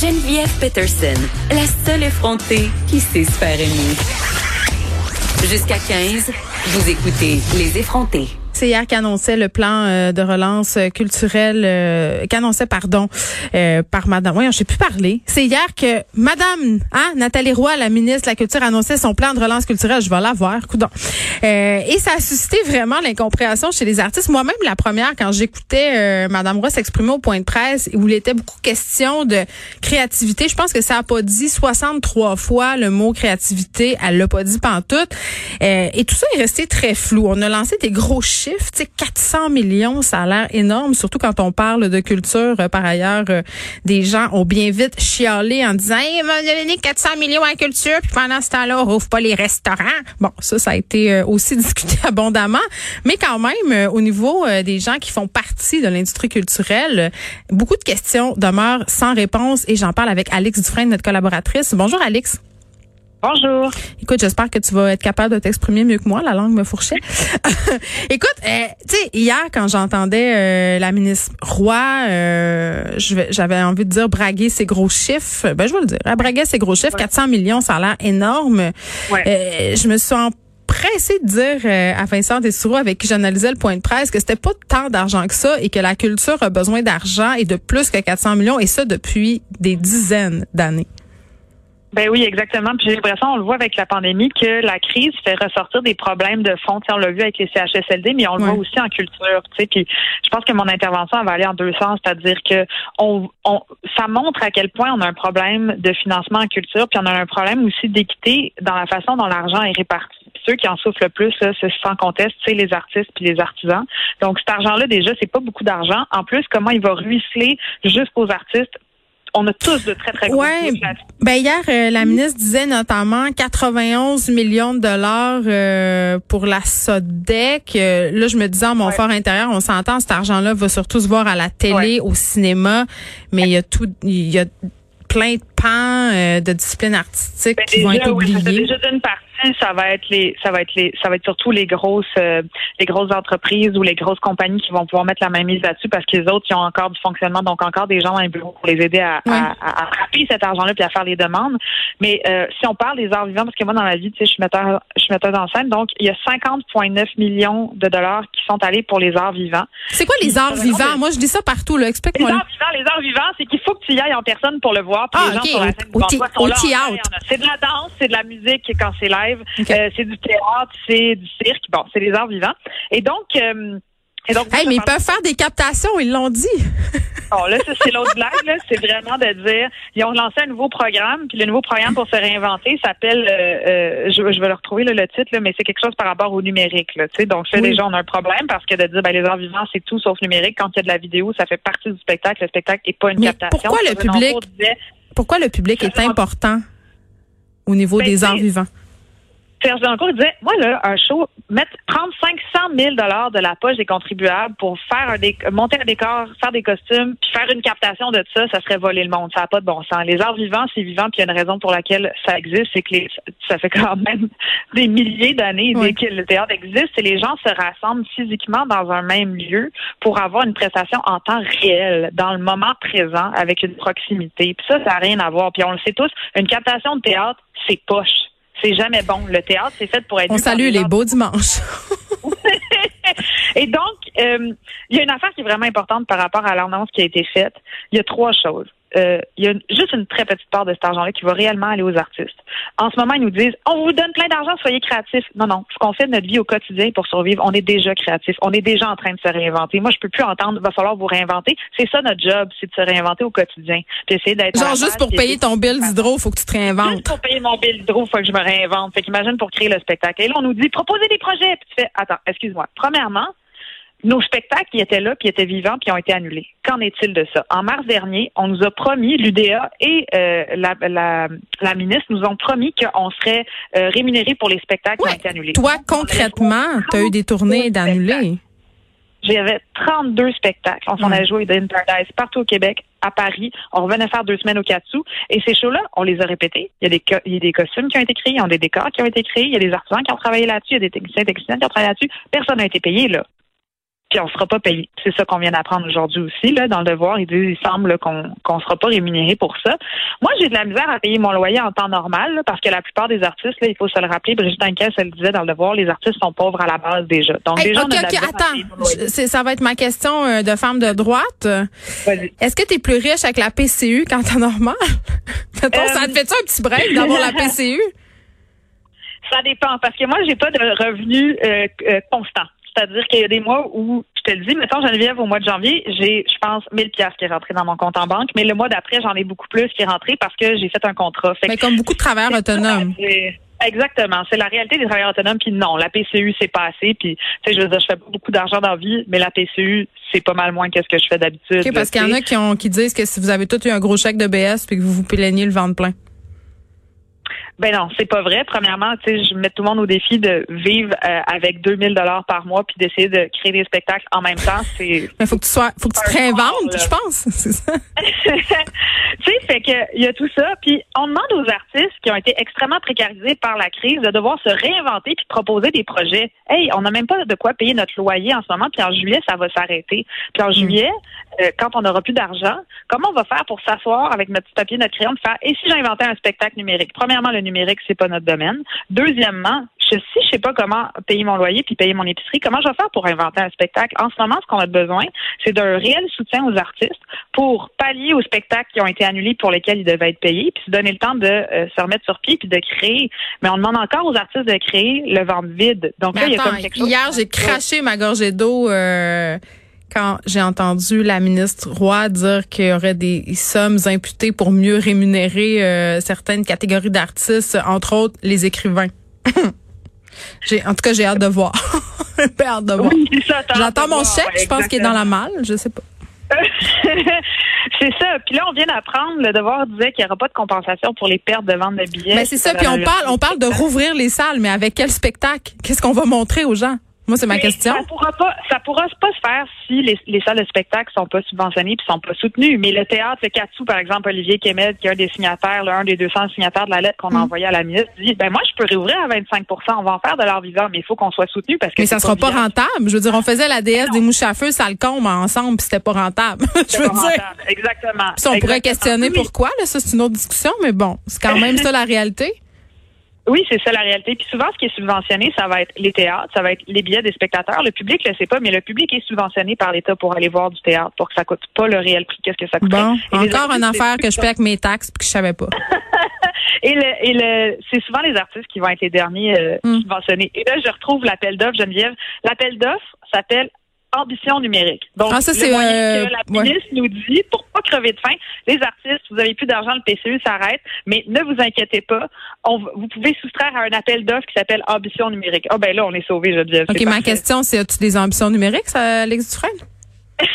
Geneviève Peterson, la seule effrontée qui sait se aimer. Jusqu'à 15, vous écoutez Les effrontés. C'est hier qu'annonçait le plan euh, de relance culturelle, euh, qu'annonçait, pardon, euh, par Madame. Oui, je sais plus parler. C'est hier que Madame, hein, Nathalie Roy, la ministre de la Culture, annonçait son plan de relance culturelle. Je vais la voir, coudon. Euh, et ça a suscité vraiment l'incompréhension chez les artistes. Moi-même, la première, quand j'écoutais Madame Roy s'exprimer au point de presse, où il était beaucoup question de créativité, je pense que ça a pas dit 63 fois le mot créativité. Elle l'a pas dit pantoute. et tout ça est resté très flou. On a lancé des gros chiffres chiffre, 400 millions, ça a l'air énorme, surtout quand on parle de culture. Euh, par ailleurs, euh, des gens ont bien vite chialé en disant, hey, m'a donné 400 millions à culture, puis pendant ce temps-là, on rouvre pas les restaurants. Bon, ça, ça a été euh, aussi discuté abondamment, mais quand même, au niveau des gens qui font partie de l'industrie culturelle, beaucoup de questions demeurent sans réponse et j'en parle avec Alix Dufresne, notre collaboratrice. Bonjour, Alix. Bonjour. Écoute, j'espère que tu vas être capable de t'exprimer mieux que moi. La langue me fourchait. Écoute, euh, tu sais, hier, quand j'entendais euh, la ministre Roy, euh, j'avais envie de dire braguer ses gros chiffres. Ben, je vais le dire. Braguait ses gros chiffres. 400 millions, ça a l'air énorme. Ouais. je me suis pressée de dire à Vincent Dessoureau, avec qui j'analysais le point de presse, que c'était pas tant d'argent que ça et que la culture a besoin d'argent et de plus que 400 millions, et ça depuis des dizaines d'années. Ben oui, exactement. Puis j'ai l'impression, on le voit avec la pandémie, que la crise fait ressortir des problèmes de fond. on l'a vu avec les CHSLD, mais on le voit aussi en culture. Puis je pense que mon intervention va aller en deux sens, c'est-à-dire que on, on, ça montre à quel point on a un problème de financement en culture, puis on a un problème aussi d'équité dans la façon dont l'argent est réparti. ceux qui en souffrent le plus, c'est sans conteste, c'est les artistes puis les artisans. Donc cet argent-là, déjà, c'est pas beaucoup d'argent. En plus, comment il va ruisseler jusqu'aux artistes on a tous de très, très gros ouais. Ben hier, euh, la ministre disait notamment 91 millions de dollars euh, pour la SODEC. Euh, là, je me disais, en mon fort intérieur, on s'entend, cet argent-là va surtout se voir à la télé, au cinéma, mais il y a tout, il y a plein de pans de disciplines artistiques ben, qui vont être oubliés. déjà d'une partie ça va être les, ça va être les, ça va être surtout les grosses, euh, les grosses entreprises ou les grosses compagnies qui vont pouvoir mettre la main mise là-dessus parce que les autres, ils ont encore du fonctionnement, donc encore des gens dans les bureaux pour les aider à, à, à, cet argent-là puis à faire les demandes. Mais euh, si on parle des arts vivants, parce que moi dans la vie, tu sais, je suis metteur, je suis metteur en scène, donc il y a 50,9 millions de dollars qui sont allés pour les arts vivants. C'est quoi les arts vivants? Moi, je dis ça partout. Là, explique-moi. Les arts vivants, les arts vivants, c'est qu'il faut que tu y ailles en personne pour le voir. Puis ah, les gens sur la scène, c'est de la danse, c'est de la musique quand c'est live euh, c'est du théâtre, c'est du cirque. Bon, c'est les arts vivants. Et donc, euh, et donc, hey, mais ils peuvent faire des captations, ils l'ont dit. bon, là, c'est l'autre blague, là. C'est vraiment de dire, ils ont lancé un nouveau programme, puis le nouveau programme pour se réinventer s'appelle, euh, je, vais le retrouver, le titre, là, mais c'est quelque chose par rapport au numérique, là, tu sais. Donc, ça, déjà, on a un problème parce que de dire, ben, les arts vivants, c'est tout sauf numérique. Quand il y a de la vidéo, ça fait partie du spectacle. Le spectacle n'est pas une captation. Pourquoi le public, pourquoi le public est important au niveau ben, des arts vivants? Serge Dancourt disait, moi, là, un show, mettre, prendre 500 000 dollars de la poche des contribuables pour faire un monter un décor, faire des costumes, puis faire une captation de ça, ça serait voler le monde. Ça n'a pas de bon sens. Les arts vivants, c'est vivant, puis il y a une raison pour laquelle ça existe, c'est que les, ça fait quand même des milliers d'années que le théâtre existe, et les gens se rassemblent physiquement dans un même lieu pour avoir une prestation en temps réel, dans le moment présent, avec une proximité. Puis ça, ça n'a rien à voir. Puis on le sait tous, une captation de théâtre, c'est poche c'est jamais bon. Le théâtre, c'est fait pour être. On salue les beaux dimanches. Et donc, euh, il y a une affaire qui est vraiment importante par rapport à l'annonce qui a été faite. Il y a trois choses. Euh, il y a juste une très petite part de cet argent-là qui va réellement aller aux artistes. En ce moment, ils nous disent on vous donne plein d'argent, soyez créatifs. Non, non. Ce qu'on fait de notre vie au quotidien pour survivre, on est déjà créatif. On est déjà en train de se réinventer. Moi, je peux plus entendre va falloir vous réinventer. C'est ça notre job, c'est de se réinventer au quotidien. D'être. Genre juste pour payer ton bill d'hydro, faut que tu te réinventes. Juste pour payer mon bill d'hydro, faut que je me réinvente. Fait qu'imagine pour créer le spectacle. Et là, on nous dit proposez des projets. Puis tu fais attends, excuse-moi. Premièrement, nos spectacles qui étaient là, qui étaient vivants, puis ont été annulés. Qu'en est-il de ça? En mars dernier, on nous a promis, l'UDA et euh, la, la, la, ministre nous ont promis qu'on serait euh, rémunérés pour les spectacles qui ont été annulés. Toi, concrètement, tu as eu des tournées d'annulés. J'avais 32 spectacles. On s'en a joué dans Paradise partout au Québec, à Paris. On revenait faire deux semaines au Katsu. Et ces shows-là, on les a répétés. Il y a, des, il y a des costumes qui ont été créés, il y a des décors qui ont été créés, il y a des artisans qui ont travaillé là-dessus, il y a des techniciens, techniciens qui ont travaillé là-dessus. Personne n'a été payé, là. Puis on sera pas payé. C'est ça qu'on vient d'apprendre aujourd'hui aussi là dans le devoir. Il dit il semble qu'on qu'on sera pas rémunéré pour ça. Moi, j'ai de la misère à payer mon loyer en temps normal parce que la plupart des artistes, là, il faut se le rappeler, Brigitte Anquès, elle le disait dans le devoir, les artistes sont pauvres à la base déjà. Donc Hey, déjà, OK, on a de la OK, misère à attends. Ça va être ma question euh, de femme de droite. Est-ce que tu es plus riche avec la PCU qu'en temps normal? Mettons, Euh, ça te fait-tu un petit break d'avoir la PCU? Ça dépend parce que moi, j'ai pas de revenus euh, euh, constants. C'est-à-dire qu'il y a des mois où, je te le dis, mettons Geneviève, au mois de janvier, j'ai, je pense, 1000 pièces qui est rentré dans mon compte en banque, mais le mois d'après, j'en ai beaucoup plus qui est rentré parce que j'ai fait un contrat. Fait Mais comme beaucoup de travailleurs autonomes. Exactement. C'est la réalité des travailleurs autonomes. Puis non, la PCU, c'est pas assez. Puis, tu sais, je veux dire, je fais pas beaucoup d'argent dans la vie, mais la PCU, c'est pas mal moins que ce que je fais d'habitude. Parce qu'il y en a qui, ont, qui disent que si vous avez tout eu un gros chèque de BS puis que vous vous plaignez le ventre plein. Ben non, c'est pas vrai. Premièrement, tu sais, je mets tout le monde au défi de vivre euh, avec 2000 dollars par mois puis d'essayer de créer des spectacles en même temps. C'est Mais faut que tu sois, faut que tu te réinventes, je pense. C'est ça. tu sais, fait que il y a tout ça. Puis on demande aux artistes qui ont été extrêmement précarisés par la crise de devoir se réinventer puis proposer des projets. Hey, on n'a même pas de quoi payer notre loyer en ce moment. Puis en juillet, ça va s'arrêter. Puis en juillet, euh, quand on n'aura plus d'argent, comment on va faire pour s'asseoir avec notre petit papier, notre crayon, de faire et si j'inventais un spectacle numérique? Premièrement, le numérique, c'est pas notre domaine. Deuxièmement, je, si je sais pas comment payer mon loyer puis payer mon épicerie, comment je vais faire pour inventer un spectacle? En ce moment, ce qu'on a besoin, c'est d'un réel soutien aux artistes pour pallier aux spectacles qui ont été annulés pour lesquels ils devaient être payés, puis se donner le temps de euh, se remettre sur pied puis de créer. Mais on demande encore aux artistes de créer le ventre vide. Donc Mais là, il y a comme quelque chose. hier, j'ai craché ma gorgée d'eau euh, quand j'ai entendu la ministre Roy dire qu'il y aurait des sommes imputées pour mieux rémunérer euh, certaines catégories d'artistes, entre autres les écrivains. j'ai, en tout cas, j'ai hâte de voir. J'ai hâte de voir. Oui, J'attends mon chèque, ouais, je pense qu'il est dans la malle, je sais pas. c'est ça. Puis là, on vient d'apprendre, le devoir disait qu'il n'y aura pas de compensation pour les pertes de vente de billets. Mais c'est ça, puis on parle, on parle de rouvrir les salles, mais avec quel spectacle? Qu'est-ce qu'on va montrer aux gens? Moi, c'est ma question. Ça pourra pas, ça pourra pas se faire si les, les salles de spectacle sont pas subventionnées puis sont pas soutenues. Mais le théâtre, le Katsu, par exemple, Olivier Kemed, qui est un des signataires, là, un des 200 signataires de la lettre qu'on a Mm. envoyée à la ministre, dit, ben moi, je peux réouvrir à 25% On va en faire de l'art vivant, mais il faut qu'on soit soutenu parce que Mais ça sera pas rentable. Je veux dire, on faisait la déesse des mouches à feu, ça le combe ensemble, puis c'était pas rentable. Je veux pas dire. rentable. Exactement. Puis on pourrait questionner Oui. pourquoi, là, ça c'est une autre discussion, mais bon, c'est quand même ça la réalité. Oui, c'est ça la réalité. Puis souvent, ce qui est subventionné, ça va être les théâtres, ça va être les billets des spectateurs. Le public le sait pas, mais le public est subventionné par l'État pour aller voir du théâtre, pour que ça coûte pas le réel prix. Qu'est-ce que ça coûte Bon, encore une affaire que je paie avec mes taxes puis que je savais pas. Et le, et le, c'est souvent les artistes qui vont être les derniers euh, Mm. subventionnés. Et là, je retrouve l'appel d'offres, Geneviève. L'appel d'offres s'appelle ambition numérique. Donc, Ah, ça, le c'est, moyen euh, que la ouais. ministre nous dit, pour pas crever de faim, les artistes, vous avez plus d'argent, le PCU s'arrête, mais ne vous inquiétez pas, on, vous pouvez soustraire à un appel d'offres qui s'appelle ambition numérique. Ah ben là, on est sauvé, Geneviève. OK, c'est ma parfait. question, c'est as-tu des ambitions numériques, ça, Alex Dufresne?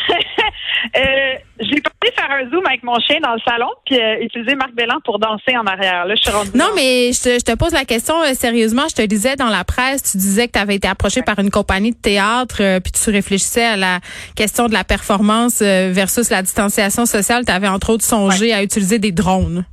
Euh, j'ai pensé faire un zoom avec mon chien dans le salon, puis euh, utiliser Marc Bellan pour danser en arrière. Là, je suis rendue Non, mais je te, je te pose la question euh, sérieusement. Je te disais dans la presse, tu disais que tu avais été approché par une compagnie de théâtre, euh, puis tu réfléchissais à la question de la performance euh, versus la distanciation sociale. Tu avais entre autres songé à utiliser des drones.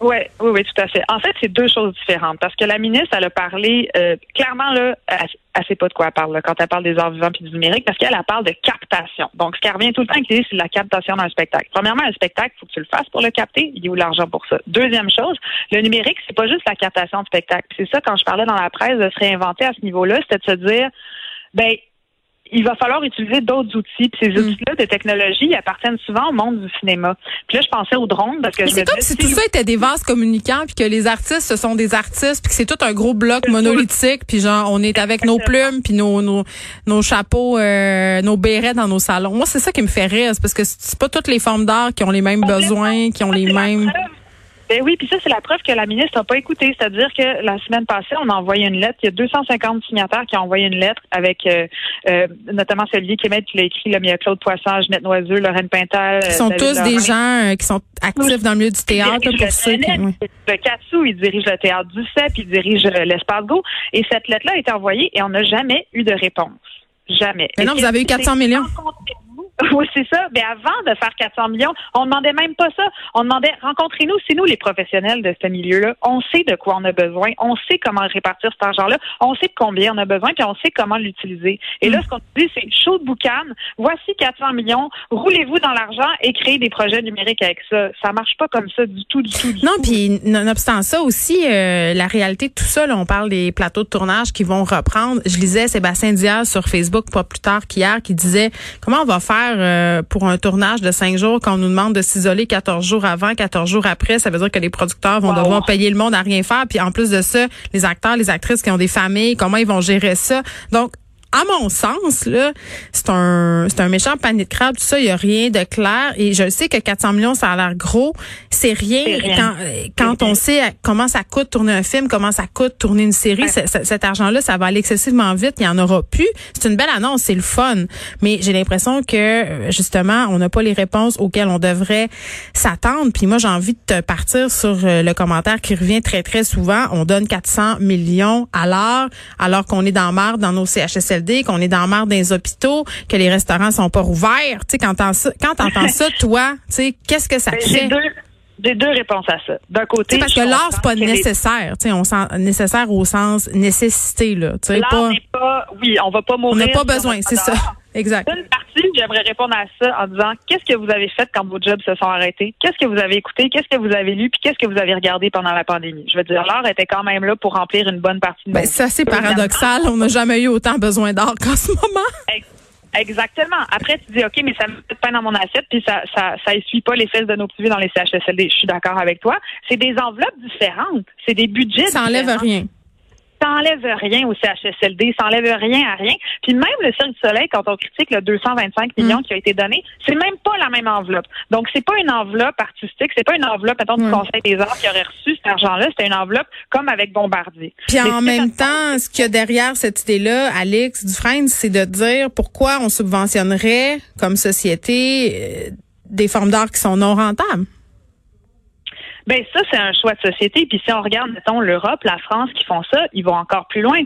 Oui, oui, oui, tout à fait. En fait, c'est deux choses différentes parce que la ministre, elle a parlé euh, clairement là, elle, elle sait pas de quoi elle parle là, quand elle parle des arts vivants puis du numérique parce qu'elle elle parle de captation. Donc, ce qui revient tout le temps c'est la captation d'un spectacle. Premièrement, un spectacle, faut que tu le fasses pour le capter. Il y a où l'argent pour ça? Deuxième chose, le numérique, c'est pas juste la captation de spectacle. C'est ça quand je parlais dans la presse de se réinventer à ce niveau-là, c'était de se dire, ben il va falloir utiliser d'autres outils. Puis ces outils-là de technologie, ils appartiennent souvent au monde du cinéma. Puis là, je pensais aux drones parce que c'est me comme si tout ça était des vases communicants, puis que les artistes, ce sont des artistes, puis que c'est tout un gros bloc monolithique, puis genre, on est avec nos plumes, puis nos, nos, nos chapeaux, euh, nos bérets dans nos salons. Moi, c'est ça qui me fait rire, parce que c'est pas toutes les formes d'art qui ont les mêmes besoins, qui ont les mêmes... Ben oui, puis ça, c'est la preuve que la ministre n'a pas écouté. C'est-à-dire que la semaine passée, on a envoyé une lettre. Il y a 250 signataires qui ont envoyé une lettre avec euh, euh, notamment Olivier Kémet qui l'a écrit, là, mais il y a Claude Poisson, Ginette Noiseux, Lorraine Pintal. Qui sont David tous des gens euh, qui sont actifs dans le milieu du théâtre, Il pour le ceux qui... Oui. Le Katsu, il dirige le théâtre du CEP, il dirige euh, l'Espace Go. Et cette lettre-là a été envoyée et on n'a jamais eu de réponse. Jamais. Mais non, vous avez eu c'est- 400 millions. Oui, c'est ça. Mais avant de faire 400 millions, on demandait même pas ça. On demandait rencontrez-nous, c'est nous les professionnels de ce milieu-là. On sait de quoi on a besoin, on sait comment répartir cet argent-là, on sait de combien on a besoin, puis on sait comment l'utiliser. Et là, mm. ce qu'on dit, c'est chaud de boucan. Voici 400 millions. Roulez-vous dans l'argent et créez des projets numériques avec ça. Ça marche pas comme ça du tout, du tout. non, puis nonobstant ça aussi, euh, la réalité de tout ça, là, on parle des plateaux de tournage qui vont reprendre. Je lisais Sébastien Diaz sur Facebook pas plus tard qu'hier qui disait comment on va faire euh, pour un tournage de cinq jours quand on nous demande de s'isoler 14 jours avant, 14 jours après. Ça veut dire que les producteurs vont devoir payer le monde à rien faire. Puis en plus de ça, les acteurs, les actrices qui ont des familles, comment ils vont gérer ça? Donc, à mon sens, là, c'est un, c'est un méchant panier de crabe. Tout ça, il y a rien de clair. Et je sais que 400 millions, ça a l'air gros. C'est rien, quand, quand on sait comment ça coûte tourner un film, comment ça coûte tourner une série. Cet argent-là, ça va aller excessivement vite. Il y en aura plus. C'est une belle annonce, c'est le fun. Mais j'ai l'impression que justement, on n'a pas les réponses auxquelles on devrait s'attendre. Puis moi, j'ai envie de te partir sur euh, le commentaire qui revient très très souvent. On donne 400 millions à l'heure, alors qu'on est dans marre dans nos CHSL qu'on est dans la marre des hôpitaux, que les restaurants sont pas ouverts. Tu sais, quand t'entends ça, quand t'entends ça, toi, tu sais, qu'est-ce que ça ben, fait? J'ai deux réponses à ça. D'un côté, parce que l'art c'est pas nécessaire, tu sais, on sent nécessaire au sens nécessité là, tu sais pas. pas. Oui, on va pas mourir. On n'a pas besoin, c'est ça. Exact. Une j'aimerais répondre à ça en disant qu'est-ce que vous avez fait quand vos jobs se sont arrêtés? Qu'est-ce que vous avez écouté? Qu'est-ce que vous avez lu? Puis qu'est-ce que vous avez regardé pendant la pandémie? Je veux dire, l'art était quand même là pour remplir une bonne partie de. Ben, c'est assez paradoxal. On n'a jamais eu autant besoin d'art qu'en ce moment. Exactement. Après, tu dis, OK, mais ça me fait pas dans mon assiette, puis ça, ça, ça essuie pas les fesses de nos petits dans les CHSLD. Je suis d'accord avec toi. C'est des enveloppes différentes. C'est des budgets Ça enlève rien ça enlève rien au CHSLD, ça enlève rien à rien. Puis même le Cirque du Soleil, quand on critique le 225 millions mm. qui a été donné, c'est même pas la même enveloppe. Donc c'est pas une enveloppe artistique, c'est pas une enveloppe mettons du Conseil des arts qui aurait reçu cet argent-là, c'était une enveloppe comme avec Bombardier. Puis en même temps, ce qu'il y a derrière cette idée-là, Alex Dufresne, c'est de dire pourquoi on subventionnerait comme société euh, des formes d'art qui sont non rentables. Ben ça, c'est un choix de société. Puis si on regarde, mettons, l'Europe, la France qui font ça, ils vont encore plus loin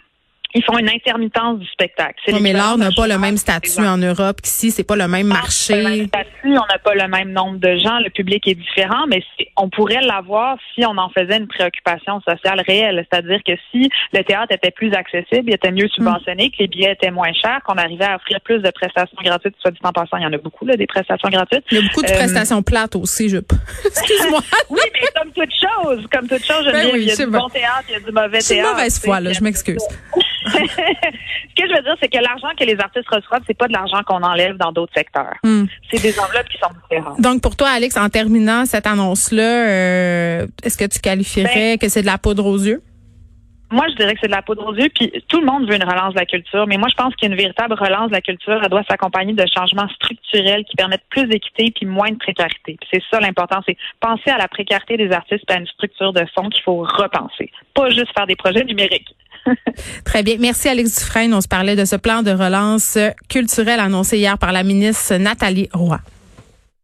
ils font une intermittence du spectacle. Mais l'art n'a pas le même statut en Europe qu'ici, c'est pas le même marché. Le même statut, on n'a pas le même nombre de gens, le public est différent, mais on pourrait l'avoir si on en faisait une préoccupation sociale réelle. C'est-à-dire que si le théâtre était plus accessible, il était mieux subventionné, que les billets étaient moins chers, qu'on arrivait à offrir plus de prestations gratuites, soit dit en passant, il y en a beaucoup, là, des prestations gratuites. Il y a beaucoup de euh, prestations plates aussi, je Excuse-moi. oui, mais comme toute chose, comme toute chose, je ben il y a du bon théâtre, il y a du mauvais théâtre. C'est mauvaise foi, là, je m'excuse. Ce que je veux dire, c'est que l'argent que les artistes reçoivent, c'est pas de l'argent qu'on enlève dans d'autres secteurs. Hmm. C'est des enveloppes qui sont différentes. Donc, pour toi, Alex, en terminant cette annonce-là, euh, est-ce que tu qualifierais ben, que c'est de la poudre aux yeux? Moi, je dirais que c'est de la poudre aux yeux, puis tout le monde veut une relance de la culture, mais moi, je pense qu'une véritable relance de la culture, elle doit s'accompagner de changements structurels qui permettent plus d'équité puis moins de précarité. C'est ça l'important, c'est penser à la précarité des artistes et à une structure de fond qu'il faut repenser, pas juste faire des projets numériques. Très bien. Merci, Alex Dufresne. On se parlait de ce plan de relance culturelle annoncé hier par la ministre Nathalie Roy.